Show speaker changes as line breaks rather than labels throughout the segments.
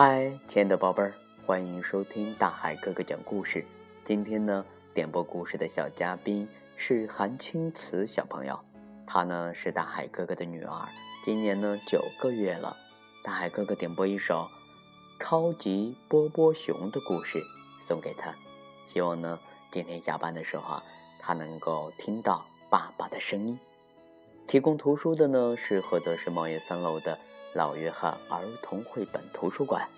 嗨，亲爱的宝贝儿，欢迎收听大海哥哥讲故事。今天呢，点播故事的小嘉宾是韩青瓷小朋友，她呢是大海哥哥的女儿，今年呢九个月了。大海哥哥点播一首《超级波波熊》的故事送给她，希望呢今天下班的时候啊，她能够听到爸爸的声音。提供图书的呢是菏泽市贸业三楼的。老约翰儿童绘本图书馆，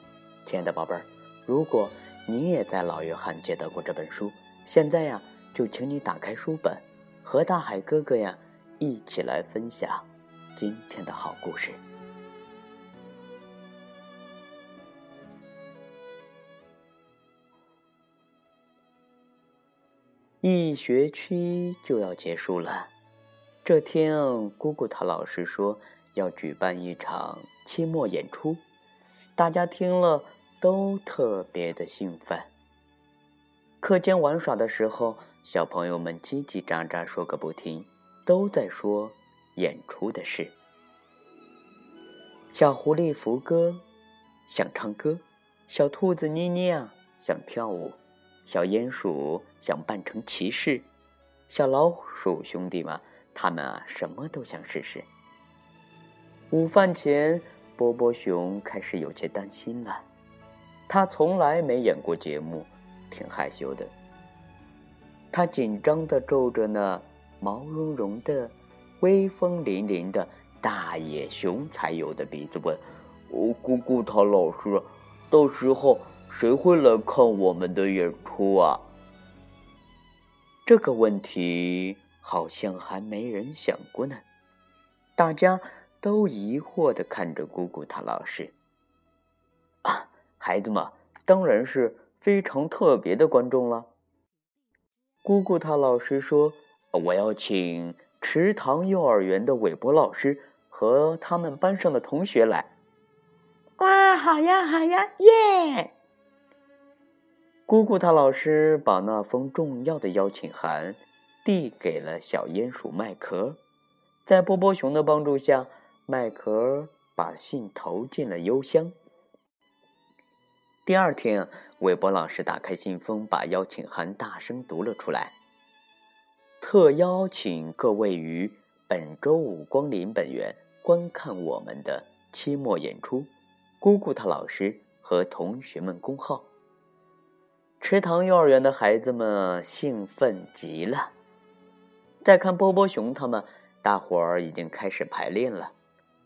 亲爱的宝贝儿，如果你也在老约翰借到过这本书，现在呀，就请你打开书本，和大海哥哥呀一起来分享今天的好故事。一学期就要结束了，这天，姑姑她老师说。要举办一场期末演出，大家听了都特别的兴奋。课间玩耍的时候，小朋友们叽叽喳喳说个不停，都在说演出的事。小狐狸福哥想唱歌，小兔子妮妮啊想跳舞，小鼹鼠想扮成骑士，小老鼠兄弟们他们啊什么都想试试。午饭前，波波熊开始有些担心了。他从来没演过节目，挺害羞的。他紧张的皱着那毛茸茸的、威风凛凛的大野熊才有的鼻子，问：“哦，姑姑，他老师，到时候谁会来看我们的演出啊？”这个问题好像还没人想过呢。大家。都疑惑的看着姑姑她老师。啊，孩子们当然是非常特别的观众了。姑姑她老师说：“我要请池塘幼儿园的韦博老师和他们班上的同学来。”
哇，好呀，好呀，耶！
姑姑她老师把那封重要的邀请函递给了小鼹鼠麦壳，在波波熊的帮助下。麦壳把信投进了邮箱。第二天，韦伯老师打开信封，把邀请函大声读了出来：“特邀请各位于本周五光临本园观看我们的期末演出。”姑姑她老师和同学们恭候。池塘幼儿园的孩子们兴奋极了。再看波波熊他们，大伙儿已经开始排练了。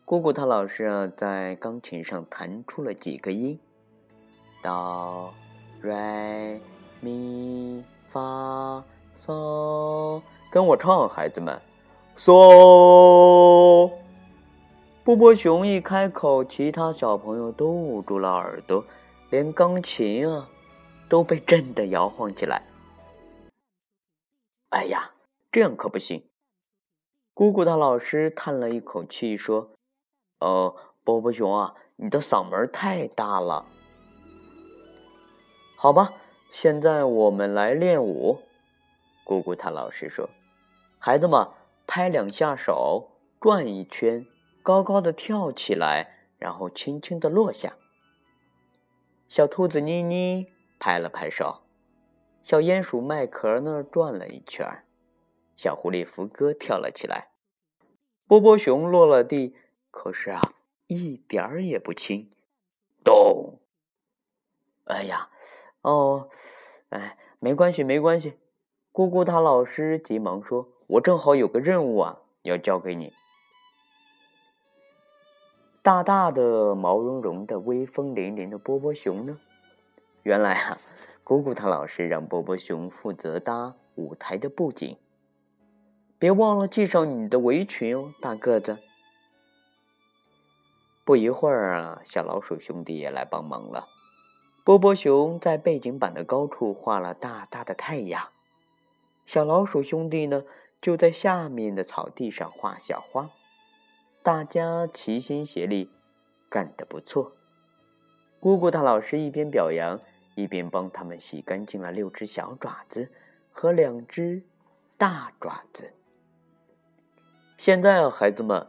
姑姑她老师啊，在钢琴上弹出了几个音，哆、来、咪、发、嗦，跟我唱，孩子们，嗦。波波熊一开口，其他小朋友都捂住了耳朵，连钢琴啊，都被震得摇晃起来。哎呀，这样可不行！姑姑她老师叹了一口气说。呃，波波熊啊，你的嗓门太大了。好吧，现在我们来练舞。姑姑她老师说：“孩子们，拍两下手，转一圈，高高的跳起来，然后轻轻的落下。”小兔子妮妮拍了拍手，小鼹鼠麦壳呢转了一圈，小狐狸福哥跳了起来，波波熊落了地。可是啊，一点儿也不轻。咚！哎呀，哦，哎，没关系，没关系。姑姑她老师急忙说：“我正好有个任务啊，要交给你。”大大的、毛茸茸的、威风凛凛的波波熊呢？原来啊，姑姑她老师让波波熊负责搭舞台的布景。别忘了系上你的围裙哦，大个子。不一会儿啊，小老鼠兄弟也来帮忙了。波波熊在背景板的高处画了大大的太阳，小老鼠兄弟呢就在下面的草地上画小花。大家齐心协力，干得不错。姑姑她老师一边表扬，一边帮他们洗干净了六只小爪子和两只大爪子。现在啊，孩子们，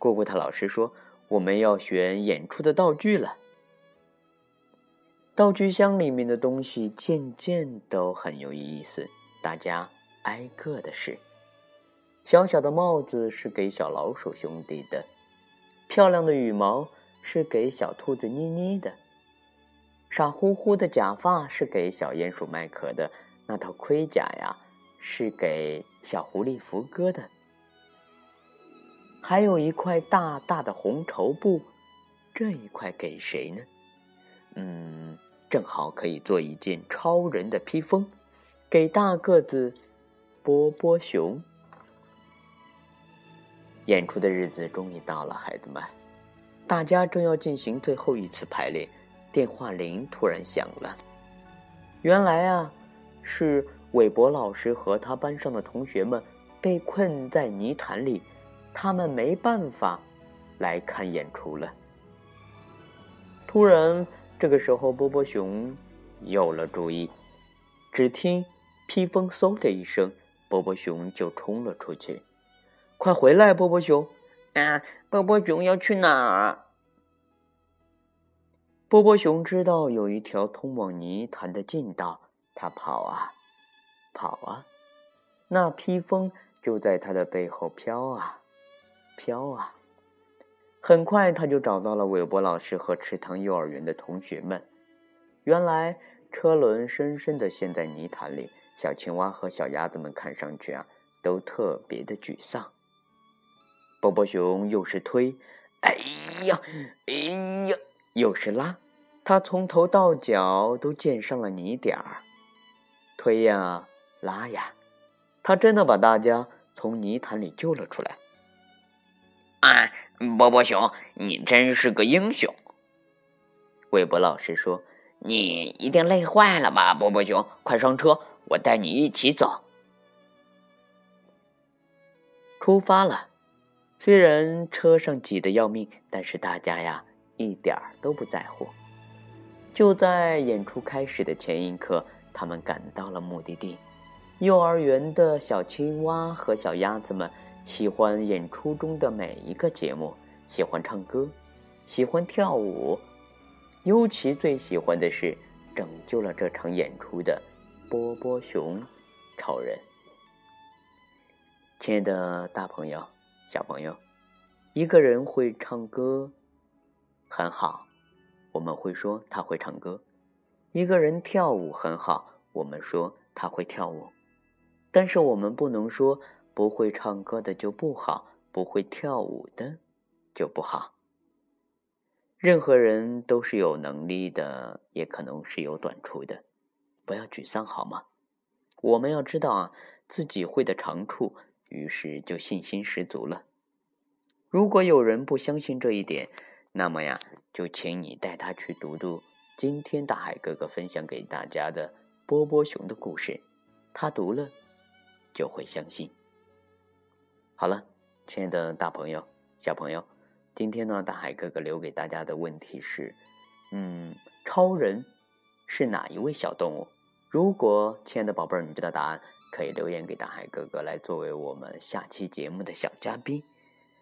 姑姑她老师说。我们要选演出的道具了。道具箱里面的东西件件都很有意思，大家挨个的试。小小的帽子是给小老鼠兄弟的，漂亮的羽毛是给小兔子妮妮的，傻乎乎的假发是给小鼹鼠麦克的，那套盔甲呀是给小狐狸福哥的，还有一块大大的红绸布，这一块给谁呢？嗯。正好可以做一件超人的披风，给大个子波波熊。演出的日子终于到了，孩子们，大家正要进行最后一次排练，电话铃突然响了。原来啊，是韦伯老师和他班上的同学们被困在泥潭里，他们没办法来看演出了。突然。这个时候，波波熊有了主意。只听披风嗖的一声，波波熊就冲了出去。“快回来，波波熊！”
啊，波波熊要去哪儿？
波波熊知道有一条通往泥潭的近道，他跑啊，跑啊，那披风就在他的背后飘啊，飘啊。很快，他就找到了韦伯老师和池塘幼儿园的同学们。原来车轮深深的陷在泥潭里，小青蛙和小鸭子们看上去啊，都特别的沮丧。波波熊又是推，哎呀，哎呀，又是拉，他从头到脚都溅上了泥点儿。推呀，拉呀，他真的把大家从泥潭里救了出来。
啊！波波熊，你真是个英雄。
韦伯老师说：“
你一定累坏了吧，波波熊？快上车，我带你一起走。”
出发了。虽然车上挤得要命，但是大家呀一点儿都不在乎。就在演出开始的前一刻，他们赶到了目的地。幼儿园的小青蛙和小鸭子们。喜欢演出中的每一个节目，喜欢唱歌，喜欢跳舞，尤其最喜欢的是拯救了这场演出的波波熊超人。亲爱的大朋友、小朋友，一个人会唱歌很好，我们会说他会唱歌；一个人跳舞很好，我们说他会跳舞。但是我们不能说。不会唱歌的就不好，不会跳舞的就不好。任何人都是有能力的，也可能是有短处的，不要沮丧好吗？我们要知道啊，自己会的长处，于是就信心十足了。如果有人不相信这一点，那么呀，就请你带他去读读今天大海哥哥分享给大家的波波熊的故事，他读了就会相信。好了，亲爱的大朋友、小朋友，今天呢，大海哥哥留给大家的问题是：嗯，超人是哪一位小动物？如果亲爱的宝贝儿你知道答案，可以留言给大海哥哥，来作为我们下期节目的小嘉宾。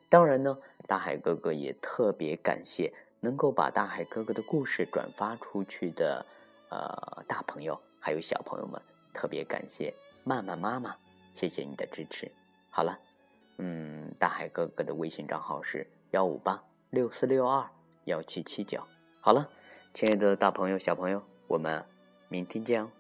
当然呢，大海哥哥也特别感谢能够把大海哥哥的故事转发出去的呃大朋友还有小朋友们，特别感谢曼曼妈妈，谢谢你的支持。好了。嗯，大海哥哥的微信账号是幺五八六四六二幺七七九。好了，亲爱的大朋友、小朋友，我们明天见哦。